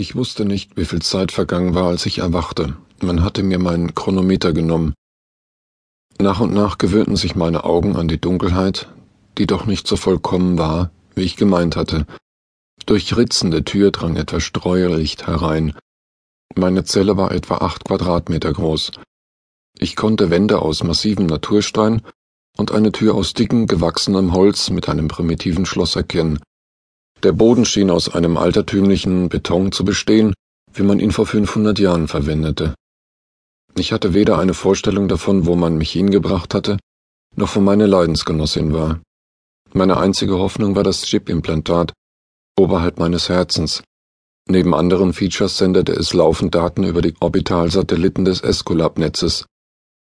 Ich wusste nicht, wie viel Zeit vergangen war, als ich erwachte. Man hatte mir mein Chronometer genommen. Nach und nach gewöhnten sich meine Augen an die Dunkelheit, die doch nicht so vollkommen war, wie ich gemeint hatte. Durch Ritzen der Tür drang etwas Streulicht herein. Meine Zelle war etwa acht Quadratmeter groß. Ich konnte Wände aus massivem Naturstein und eine Tür aus dickem, gewachsenem Holz mit einem primitiven Schloss erkennen. Der Boden schien aus einem altertümlichen Beton zu bestehen, wie man ihn vor 500 Jahren verwendete. Ich hatte weder eine Vorstellung davon, wo man mich hingebracht hatte, noch wo meine Leidensgenossin war. Meine einzige Hoffnung war das Chip-Implantat oberhalb meines Herzens. Neben anderen Features sendete es laufend Daten über die Orbitalsatelliten des Esculap-Netzes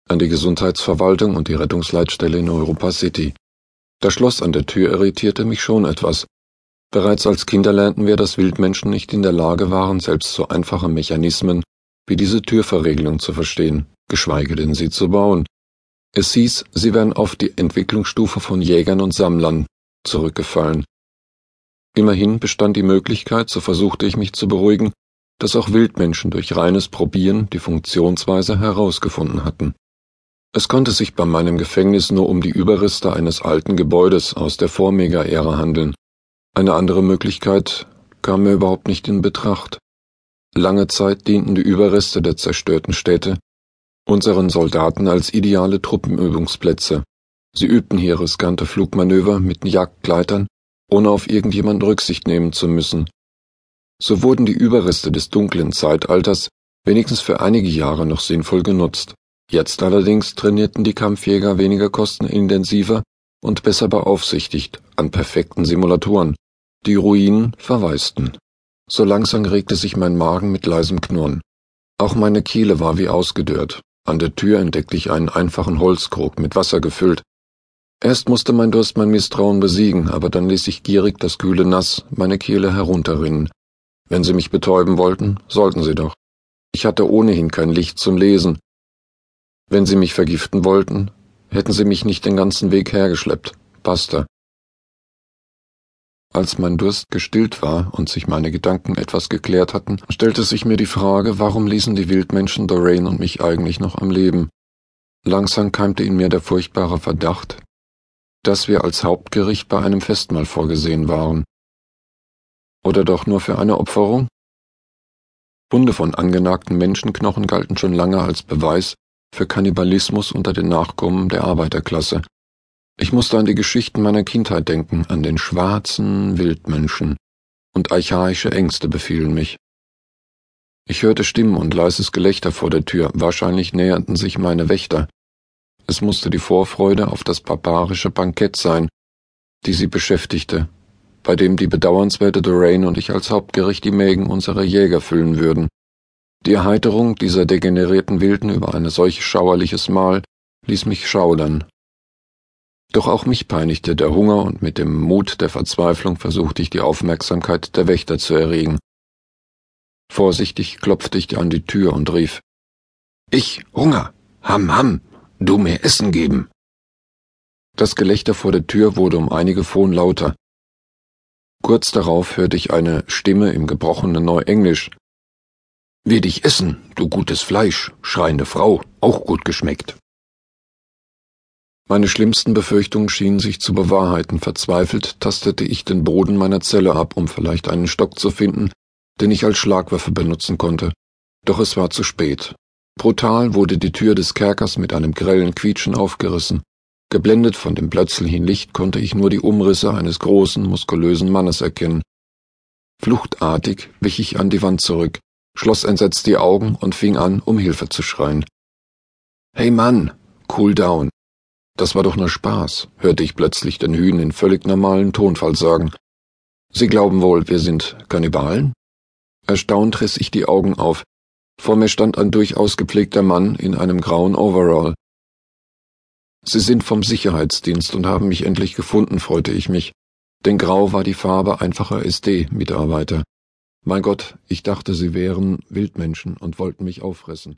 an die Gesundheitsverwaltung und die Rettungsleitstelle in Europa City. Das Schloss an der Tür irritierte mich schon etwas. Bereits als Kinder lernten wir, dass Wildmenschen nicht in der Lage waren, selbst so einfache Mechanismen wie diese Türverriegelung zu verstehen, geschweige denn sie zu bauen. Es hieß, sie wären auf die Entwicklungsstufe von Jägern und Sammlern zurückgefallen. Immerhin bestand die Möglichkeit, so versuchte ich mich zu beruhigen, dass auch Wildmenschen durch reines Probieren die Funktionsweise herausgefunden hatten. Es konnte sich bei meinem Gefängnis nur um die Überreste eines alten Gebäudes aus der Vormega-Ära handeln, eine andere Möglichkeit kam mir überhaupt nicht in Betracht. Lange Zeit dienten die Überreste der zerstörten Städte unseren Soldaten als ideale Truppenübungsplätze. Sie übten hier riskante Flugmanöver mit Jagdgleitern, ohne auf irgendjemand Rücksicht nehmen zu müssen. So wurden die Überreste des dunklen Zeitalters wenigstens für einige Jahre noch sinnvoll genutzt. Jetzt allerdings trainierten die Kampfjäger weniger kostenintensiver und besser beaufsichtigt an perfekten Simulatoren, die Ruinen verwaisten. So langsam regte sich mein Magen mit leisem Knurren. Auch meine Kehle war wie ausgedörrt. An der Tür entdeckte ich einen einfachen Holzkrug mit Wasser gefüllt. Erst musste mein Durst mein Misstrauen besiegen, aber dann ließ ich gierig das kühle Nass meine Kehle herunterrinnen. Wenn sie mich betäuben wollten, sollten sie doch. Ich hatte ohnehin kein Licht zum Lesen. Wenn sie mich vergiften wollten, hätten sie mich nicht den ganzen Weg hergeschleppt. Basta. Als mein Durst gestillt war und sich meine Gedanken etwas geklärt hatten, stellte sich mir die Frage, warum ließen die Wildmenschen Doreen und mich eigentlich noch am Leben? Langsam keimte in mir der furchtbare Verdacht, dass wir als Hauptgericht bei einem Festmahl vorgesehen waren. Oder doch nur für eine Opferung? Funde von angenagten Menschenknochen galten schon lange als Beweis für Kannibalismus unter den Nachkommen der Arbeiterklasse. Ich musste an die Geschichten meiner Kindheit denken, an den schwarzen Wildmenschen, und archaische Ängste befielen mich. Ich hörte Stimmen und leises Gelächter vor der Tür, wahrscheinlich näherten sich meine Wächter. Es musste die Vorfreude auf das barbarische Bankett sein, die sie beschäftigte, bei dem die bedauernswerte Doreen und ich als Hauptgericht die Mägen unserer Jäger füllen würden. Die Erheiterung dieser degenerierten Wilden über ein solch schauerliches Mahl ließ mich schaudern. Doch auch mich peinigte der Hunger und mit dem Mut der Verzweiflung versuchte ich die Aufmerksamkeit der Wächter zu erregen. Vorsichtig klopfte ich an die Tür und rief Ich Hunger. Ham ham. Du mir Essen geben. Das Gelächter vor der Tür wurde um einige Pfon lauter. Kurz darauf hörte ich eine Stimme im gebrochenen Neuenglisch. Will dich essen, du gutes Fleisch, schreiende Frau, auch gut geschmeckt. Meine schlimmsten Befürchtungen schienen sich zu bewahrheiten. Verzweifelt tastete ich den Boden meiner Zelle ab, um vielleicht einen Stock zu finden, den ich als Schlagwaffe benutzen konnte. Doch es war zu spät. Brutal wurde die Tür des Kerkers mit einem grellen Quietschen aufgerissen. Geblendet von dem plötzlichen Licht konnte ich nur die Umrisse eines großen, muskulösen Mannes erkennen. Fluchtartig wich ich an die Wand zurück, schloss entsetzt die Augen und fing an, um Hilfe zu schreien. Hey Mann, cool down. Das war doch nur Spaß, hörte ich plötzlich den Hühn in völlig normalen Tonfall sagen. Sie glauben wohl, wir sind Kannibalen? Erstaunt riss ich die Augen auf. Vor mir stand ein durchaus gepflegter Mann in einem grauen Overall. Sie sind vom Sicherheitsdienst und haben mich endlich gefunden, freute ich mich, denn grau war die Farbe einfacher SD-Mitarbeiter. Mein Gott, ich dachte, sie wären Wildmenschen und wollten mich auffressen.